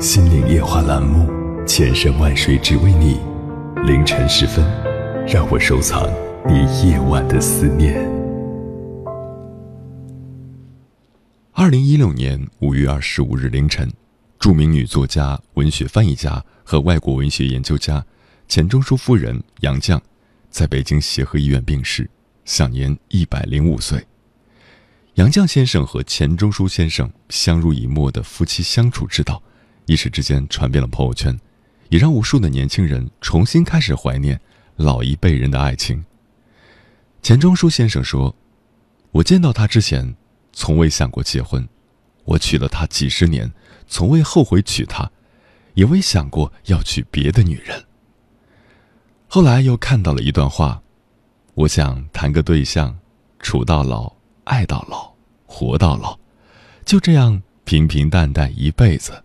心灵夜话》栏目，千山万水只为你。凌晨时分，让我收藏你夜晚的思念。二零一六年五月二十五日凌晨，著名女作家、文学翻译家和外国文学研究家钱钟书夫人杨绛。在北京协和医院病逝，享年一百零五岁。杨绛先生和钱钟书先生相濡以沫的夫妻相处之道，一时之间传遍了朋友圈，也让无数的年轻人重新开始怀念老一辈人的爱情。钱钟书先生说：“我见到他之前，从未想过结婚；我娶了她几十年，从未后悔娶她，也未想过要娶别的女人。”后来又看到了一段话，我想谈个对象，处到老，爱到老，活到老，就这样平平淡淡一辈子。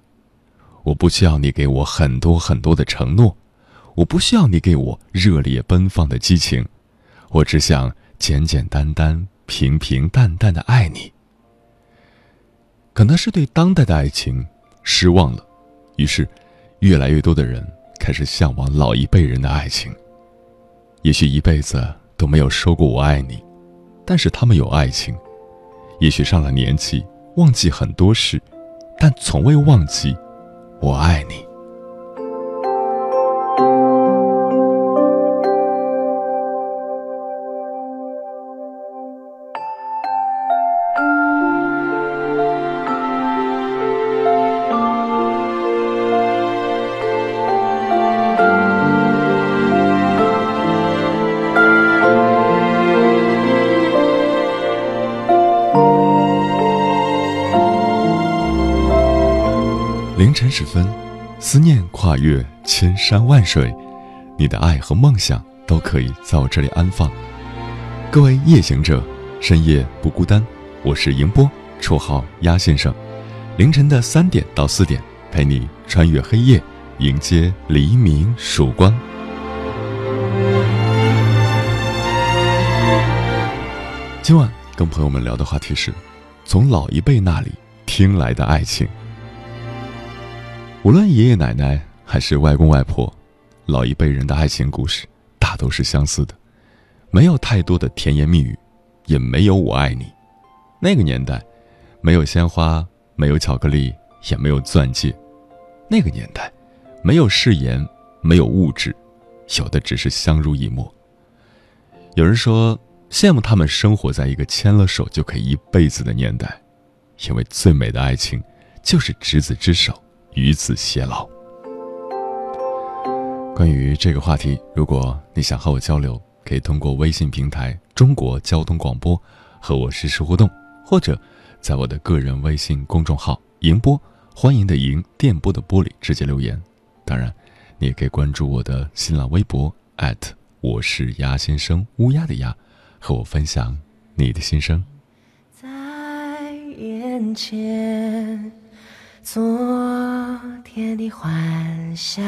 我不需要你给我很多很多的承诺，我不需要你给我热烈奔放的激情，我只想简简单单、平平淡淡的爱你。可能是对当代的爱情失望了，于是越来越多的人。开始向往老一辈人的爱情。也许一辈子都没有说过我爱你，但是他们有爱情。也许上了年纪，忘记很多事，但从未忘记我爱你。凌晨时分，思念跨越千山万水，你的爱和梦想都可以在我这里安放。各位夜行者，深夜不孤单，我是迎波，绰号鸭先生。凌晨的三点到四点，陪你穿越黑夜，迎接黎明曙光。今晚跟朋友们聊的话题是，从老一辈那里听来的爱情。无论爷爷奶奶还是外公外婆，老一辈人的爱情故事大都是相似的，没有太多的甜言蜜语，也没有我爱你。那个年代，没有鲜花，没有巧克力，也没有钻戒。那个年代，没有誓言，没有物质，有的只是相濡以沫。有人说羡慕他们生活在一个牵了手就可以一辈子的年代，因为最美的爱情就是执子之手。与子偕老。关于这个话题，如果你想和我交流，可以通过微信平台“中国交通广播”和我实时互动，或者在我的个人微信公众号“迎波”，欢迎的迎，电波的波里直接留言。当然，你也可以关注我的新浪微博我是鸭先生，乌鸦的鸭，和我分享你的心声。在眼前。昨天的欢笑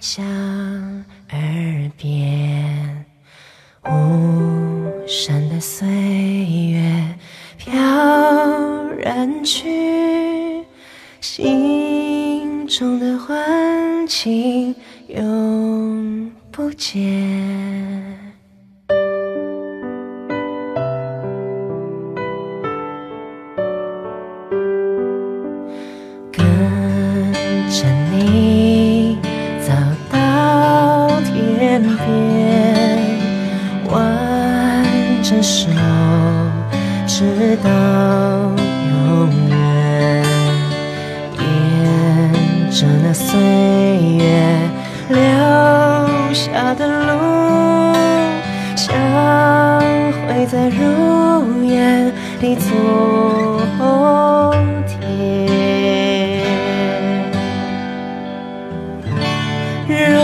响耳边，无声的岁月飘然去，心中的欢情永不见。you.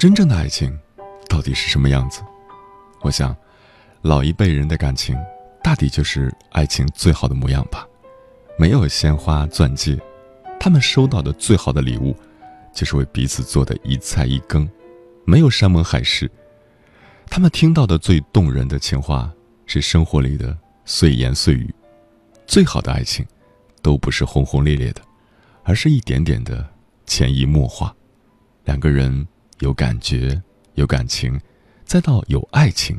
真正的爱情到底是什么样子？我想，老一辈人的感情大抵就是爱情最好的模样吧。没有鲜花钻戒，他们收到的最好的礼物，就是为彼此做的一菜一羹。没有山盟海誓，他们听到的最动人的情话，是生活里的碎言碎语。最好的爱情，都不是轰轰烈烈的，而是一点点的潜移默化。两个人。有感觉，有感情，再到有爱情，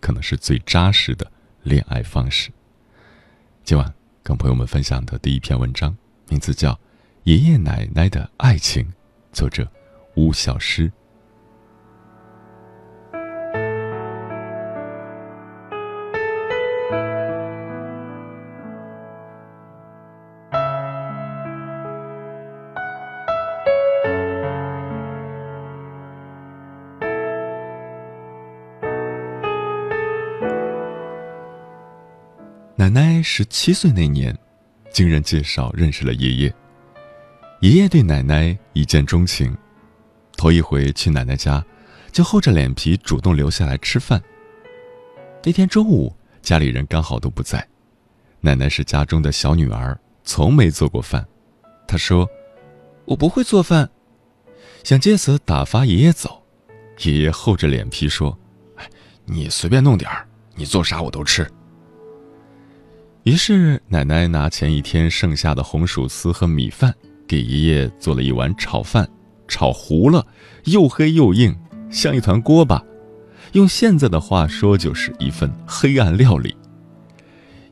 可能是最扎实的恋爱方式。今晚跟朋友们分享的第一篇文章，名字叫《爷爷奶奶的爱情》，作者吴小诗。十七岁那年，经人介绍认识了爷爷。爷爷对奶奶一见钟情，头一回去奶奶家，就厚着脸皮主动留下来吃饭。那天中午，家里人刚好都不在，奶奶是家中的小女儿，从没做过饭。她说：“我不会做饭。”想借此打发爷爷走。爷爷厚着脸皮说：“哎，你随便弄点儿，你做啥我都吃。”于是，奶奶拿前一天剩下的红薯丝和米饭，给爷爷做了一碗炒饭，炒糊了，又黑又硬，像一团锅巴。用现在的话说，就是一份黑暗料理。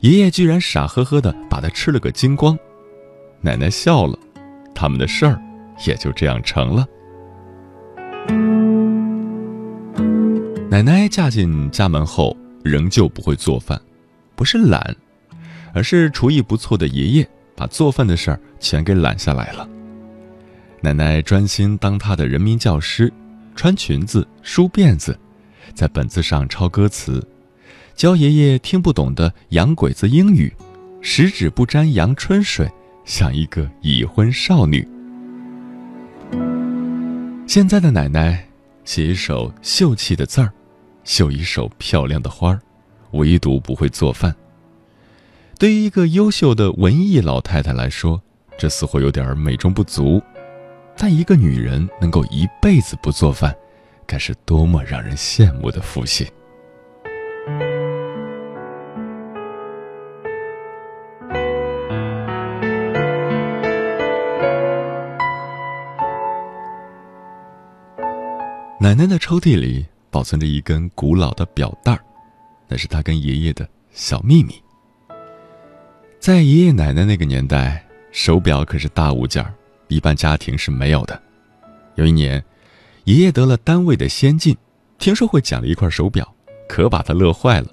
爷爷居然傻呵呵的把它吃了个精光，奶奶笑了，他们的事儿也就这样成了。奶奶嫁进家门后，仍旧不会做饭，不是懒，而是厨艺不错的爷爷把做饭的事儿全给揽下来了。奶奶专心当她的人民教师，穿裙子，梳辫子。在本子上抄歌词，教爷爷听不懂的洋鬼子英语，十指不沾阳春水，像一个已婚少女。现在的奶奶写一首秀气的字儿，绣一手漂亮的花儿，唯独不会做饭。对于一个优秀的文艺老太太来说，这似乎有点美中不足。但一个女人能够一辈子不做饭。该是多么让人羡慕的福气！奶奶的抽屉里保存着一根古老的表带儿，那是她跟爷爷的小秘密。在爷爷奶奶那个年代，手表可是大物件儿，一般家庭是没有的。有一年。爷爷得了单位的先进，听说会奖励一块手表，可把他乐坏了，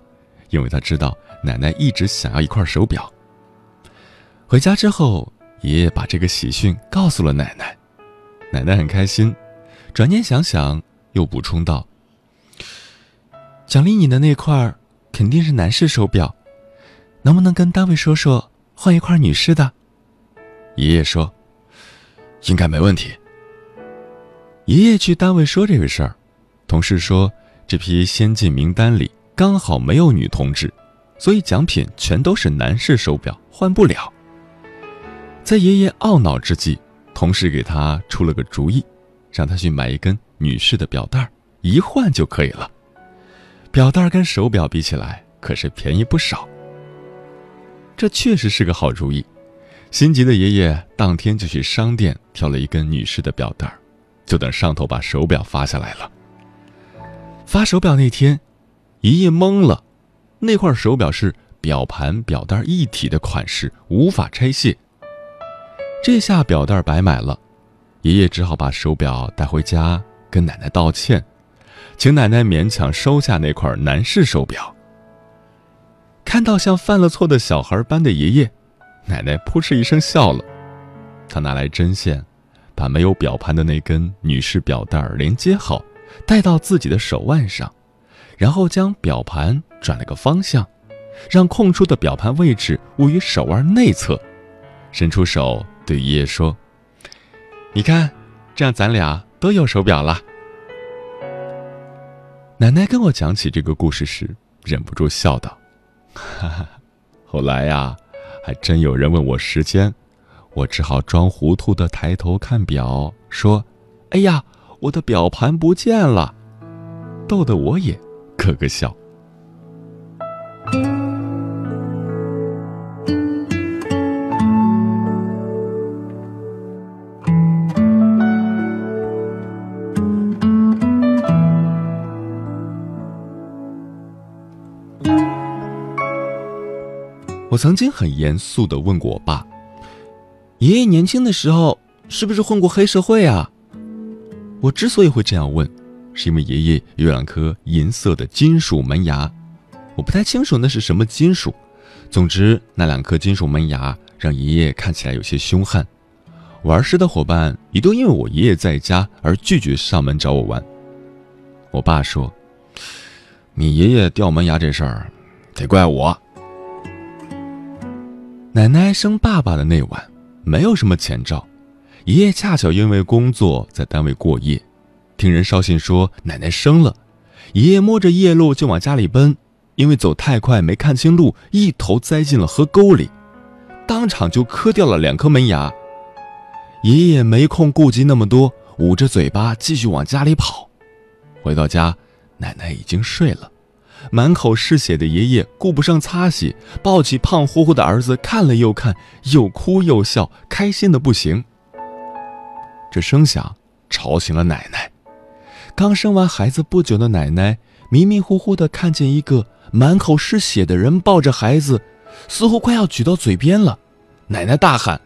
因为他知道奶奶一直想要一块手表。回家之后，爷爷把这个喜讯告诉了奶奶，奶奶很开心，转念想想，又补充道：“奖励你的那块肯定是男士手表，能不能跟单位说说换一块女士的？”爷爷说：“应该没问题。”爷爷去单位说这个事儿，同事说这批先进名单里刚好没有女同志，所以奖品全都是男士手表，换不了。在爷爷懊恼之际，同事给他出了个主意，让他去买一根女士的表带，一换就可以了。表带跟手表比起来可是便宜不少。这确实是个好主意，心急的爷爷当天就去商店挑了一根女士的表带。就等上头把手表发下来了。发手表那天，爷爷懵了，那块手表是表盘表带一体的款式，无法拆卸。这下表带白买了，爷爷只好把手表带回家跟奶奶道歉，请奶奶勉强收下那块男士手表。看到像犯了错的小孩般的爷爷，奶奶扑哧一声笑了，她拿来针线。把没有表盘的那根女士表带连接好，戴到自己的手腕上，然后将表盘转了个方向，让空出的表盘位置位于手腕内侧，伸出手对爷爷说：“你看，这样咱俩都有手表了。”奶奶跟我讲起这个故事时，忍不住笑道：“哈哈，后来呀，还真有人问我时间。”我只好装糊涂的抬头看表，说：“哎呀，我的表盘不见了！”逗得我也咯咯笑。我曾经很严肃的问过我爸。爷爷年轻的时候是不是混过黑社会啊？我之所以会这样问，是因为爷爷有两颗银色的金属门牙，我不太清楚那是什么金属。总之，那两颗金属门牙让爷爷看起来有些凶悍。玩时的伙伴一度因为我爷爷在家而拒绝上门找我玩。我爸说：“你爷爷掉门牙这事儿，得怪我。”奶奶生爸爸的那晚。没有什么前兆，爷爷恰巧因为工作在单位过夜，听人捎信说奶奶生了，爷爷摸着夜路就往家里奔，因为走太快没看清路，一头栽进了河沟里，当场就磕掉了两颗门牙。爷爷没空顾及那么多，捂着嘴巴继续往家里跑，回到家，奶奶已经睡了。满口是血的爷爷顾不上擦洗，抱起胖乎乎的儿子看了又看，又哭又笑，开心的不行。这声响吵醒了奶奶。刚生完孩子不久的奶奶迷迷糊糊的看见一个满口是血的人抱着孩子，似乎快要举到嘴边了。奶奶大喊：“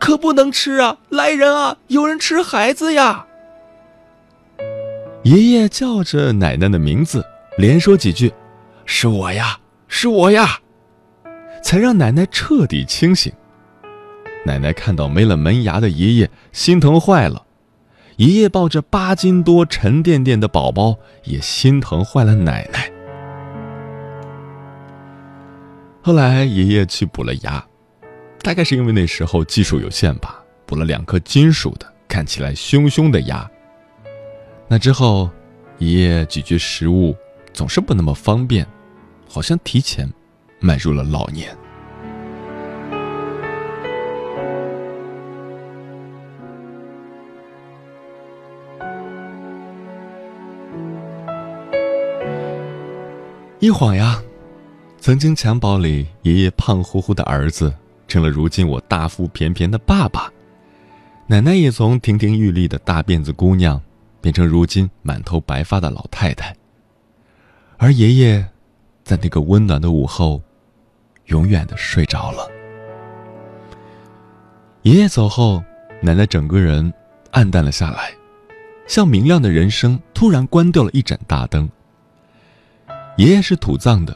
可不能吃啊！来人啊！有人吃孩子呀！”爷爷叫着奶奶的名字，连说几句：“是我呀，是我呀！”才让奶奶彻底清醒。奶奶看到没了门牙的爷爷，心疼坏了。爷爷抱着八斤多沉甸甸的宝宝，也心疼坏了奶奶。后来爷爷去补了牙，大概是因为那时候技术有限吧，补了两颗金属的，看起来凶凶的牙。那之后，爷爷咀嚼食物总是不那么方便，好像提前迈入了老年。一晃呀，曾经襁褓里爷爷胖乎乎的儿子，成了如今我大腹便便的爸爸；奶奶也从亭亭玉立的大辫子姑娘，变成如今满头白发的老太太。而爷爷，在那个温暖的午后，永远的睡着了。爷爷走后，奶奶整个人暗淡了下来，像明亮的人生突然关掉了一盏大灯。爷爷是土葬的，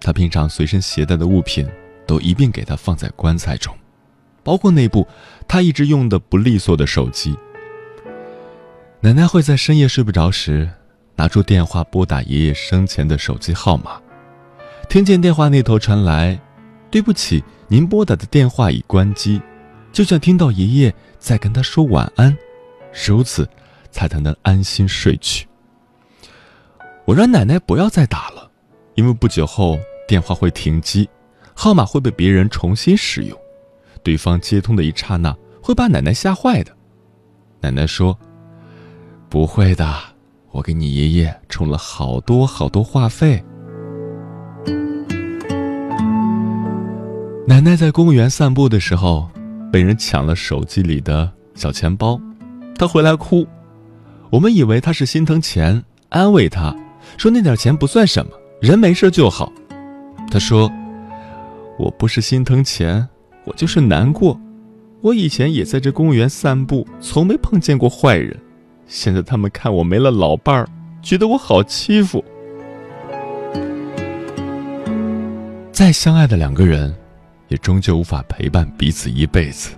他平常随身携带的物品都一并给他放在棺材中，包括那部他一直用的不利索的手机。奶奶会在深夜睡不着时，拿出电话拨打爷爷生前的手机号码，听见电话那头传来“对不起，您拨打的电话已关机”，就像听到爷爷在跟他说晚安，如此，才才能安心睡去。我让奶奶不要再打了，因为不久后电话会停机，号码会被别人重新使用，对方接通的一刹那会把奶奶吓坏的。奶奶说：“不会的，我给你爷爷充了好多好多话费。”奶奶在公园散步的时候，被人抢了手机里的小钱包，她回来哭，我们以为她是心疼钱，安慰她。说那点钱不算什么，人没事就好。她说：“我不是心疼钱，我就是难过。我以前也在这公园散步，从没碰见过坏人。现在他们看我没了老伴儿，觉得我好欺负。再相爱的两个人，也终究无法陪伴彼此一辈子。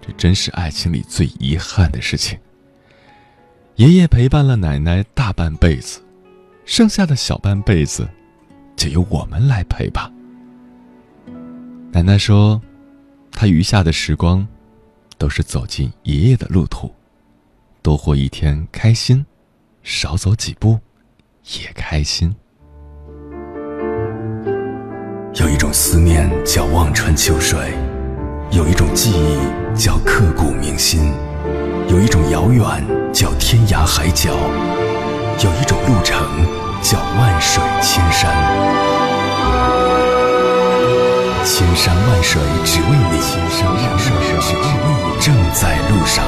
这真是爱情里最遗憾的事情。爷爷陪伴了奶奶大半辈子。”剩下的小半辈子，就由我们来陪吧。奶奶说，她余下的时光，都是走进爷爷的路途，多活一天开心，少走几步，也开心。有一种思念叫望穿秋水，有一种记忆叫刻骨铭心，有一种遥远叫天涯海角。有一种路程叫万水千山，千山万水只为你，千山万水只为你，正在路上。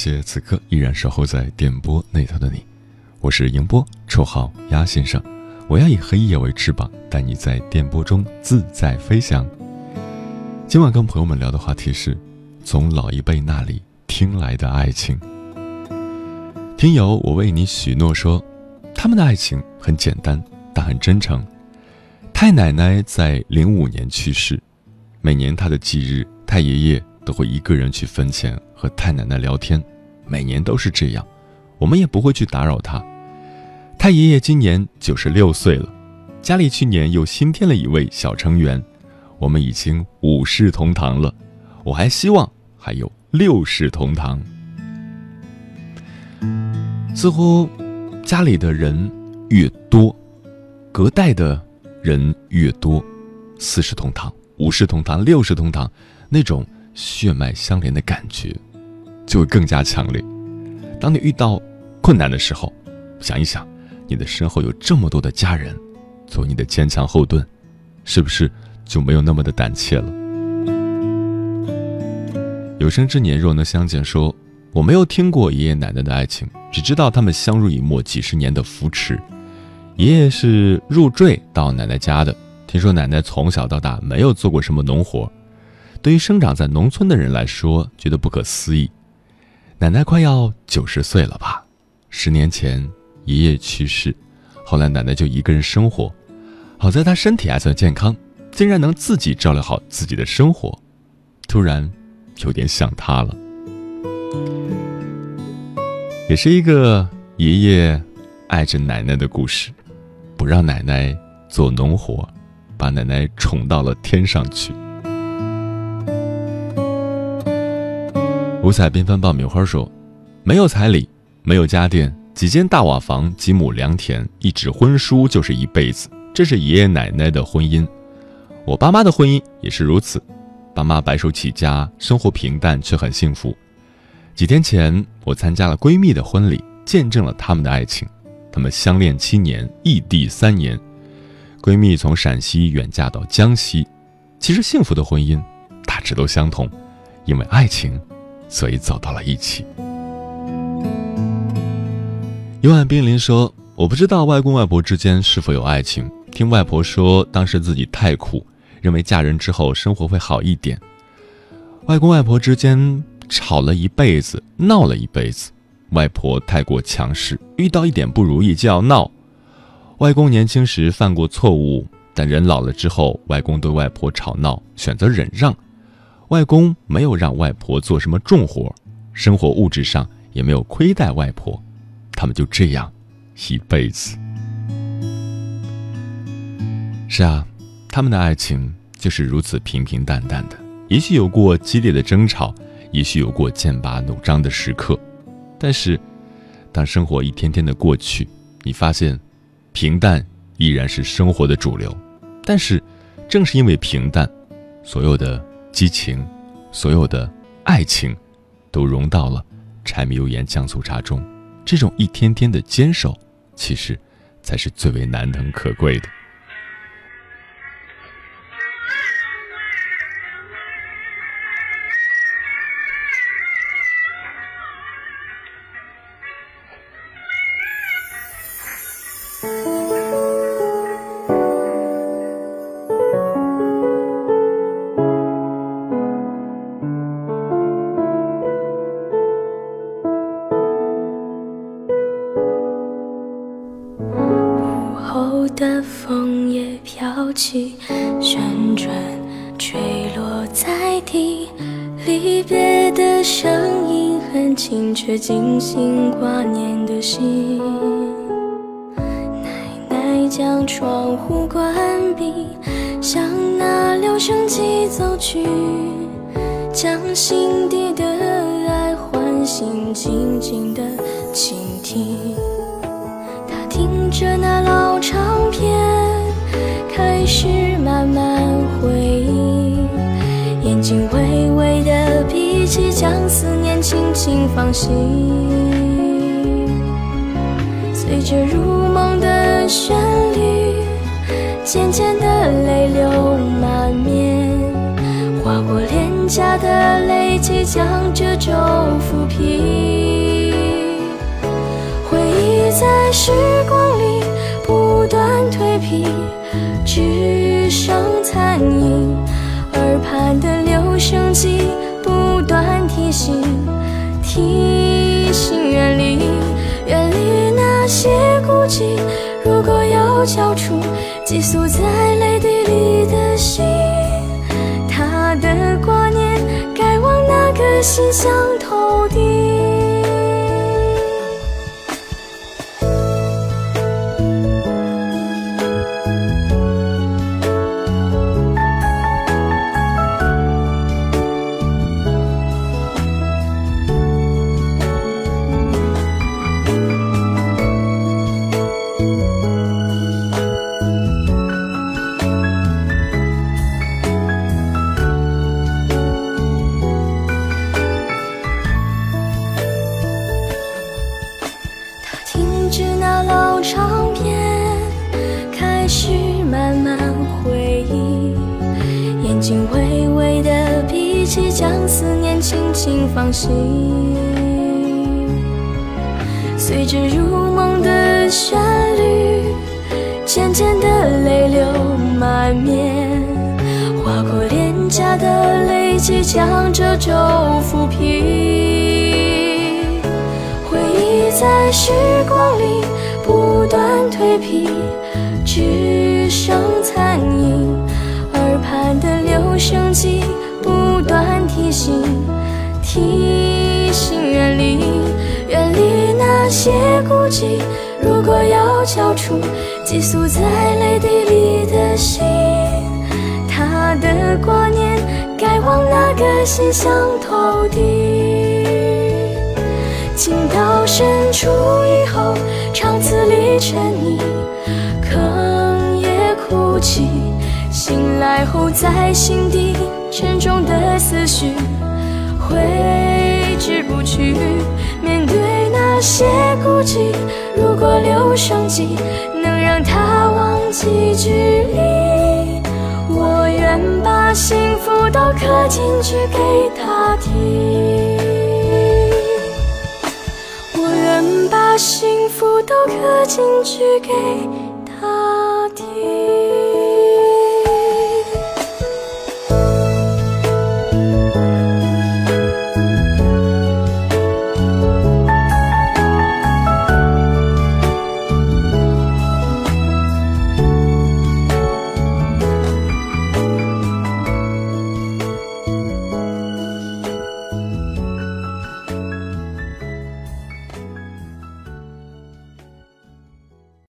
谢此刻依然守候在电波那头的你。我是迎波，绰号鸭先生。我要以黑夜为翅膀，带你在电波中自在飞翔。今晚跟朋友们聊的话题是：从老一辈那里听来的爱情。听友，我为你许诺说，他们的爱情很简单，但很真诚。太奶奶在零五年去世，每年她的忌日，太爷爷都会一个人去坟前和太奶奶聊天，每年都是这样，我们也不会去打扰她。太爷爷今年九十六岁了，家里去年又新添了一位小成员，我们已经五世同堂了，我还希望还有六世同堂。似乎家里的人越多，隔代的人越多，四世同堂、五世同堂、六世同堂，那种血脉相连的感觉就会更加强烈。当你遇到困难的时候，想一想，你的身后有这么多的家人，做你的坚强后盾，是不是就没有那么的胆怯了？有生之年若能相见，说我没有听过爷爷奶奶的爱情，只知道他们相濡以沫几十年的扶持。爷爷是入赘到奶奶家的，听说奶奶从小到大没有做过什么农活，对于生长在农村的人来说，觉得不可思议。奶奶快要九十岁了吧？十年前爷爷去世，后来奶奶就一个人生活，好在她身体还算健康，竟然能自己照料好自己的生活。突然。有点想他了，也是一个爷爷爱着奶奶的故事，不让奶奶做农活，把奶奶宠到了天上去。五彩缤纷爆米花说：“没有彩礼，没有家电，几间大瓦房，几亩良田，一纸婚书就是一辈子。这是爷爷奶奶的婚姻，我爸妈的婚姻也是如此。”爸妈白手起家，生活平淡却很幸福。几天前，我参加了闺蜜的婚礼，见证了他们的爱情。他们相恋七年，异地三年。闺蜜从陕西远嫁到江西。其实，幸福的婚姻大致都相同，因为爱情，所以走到了一起。幽暗冰凌说：“我不知道外公外婆之间是否有爱情。听外婆说，当时自己太苦。”认为嫁人之后生活会好一点。外公外婆之间吵了一辈子，闹了一辈子。外婆太过强势，遇到一点不如意就要闹。外公年轻时犯过错误，但人老了之后，外公对外婆吵闹，选择忍让。外公没有让外婆做什么重活，生活物质上也没有亏待外婆。他们就这样一辈子。是啊。他们的爱情就是如此平平淡淡的，也许有过激烈的争吵，也许有过剑拔弩张的时刻，但是，当生活一天天的过去，你发现，平淡依然是生活的主流。但是，正是因为平淡，所有的激情，所有的爱情，都融到了柴米油盐酱醋茶中。这种一天天的坚守，其实，才是最为难能可贵的。心底的爱唤醒，静静的倾听。他听着那老唱片，开始慢慢回忆，眼睛微微的闭起，将思念。轻轻放行，随着入梦的旋律，渐渐的泪下的泪即将褶皱抚平。回忆在时光里不断蜕皮，只剩残影，耳畔的留声机。不断提醒，提醒远离，远离那些孤寂。如果要交出寄宿在心相满面，划过脸颊的泪迹将褶皱抚平。回忆在时光里不断蜕皮，只剩残影。耳畔的留声机不断提醒，提醒远离，远离那些孤寂。如果要交出寄宿在泪滴里的心，的挂念该往哪个心乡投递？情到深处以后，长此里沉溺，哽咽哭泣。醒来后，在心底沉重的思绪挥之不去。面对那些孤寂，如果留声机能让他忘记距离，我愿把幸福都刻进去给他听。我愿把幸福都刻进去给